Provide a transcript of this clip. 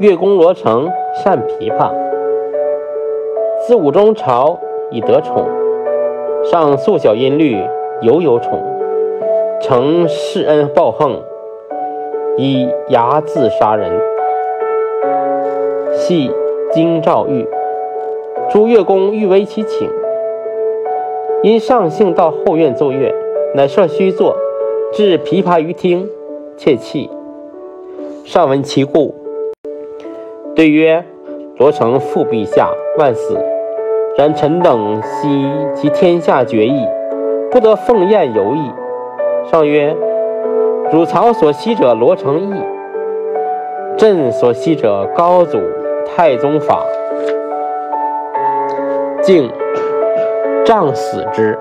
乐公罗成善琵琶，自武中朝以得宠，上素小音律犹有宠，承世恩报恨，以睚眦杀人。系京兆玉，朱越公欲为其请，因上幸到后院奏乐，乃设虚座，置琵琶于厅，窃泣。上闻其故，对曰：“罗成父陛下，万死。然臣等悉其天下决意，不得奉宴游矣。”上曰：“汝曹所惜者，罗成义；朕所惜者，高祖太宗法。敬，杖死之。”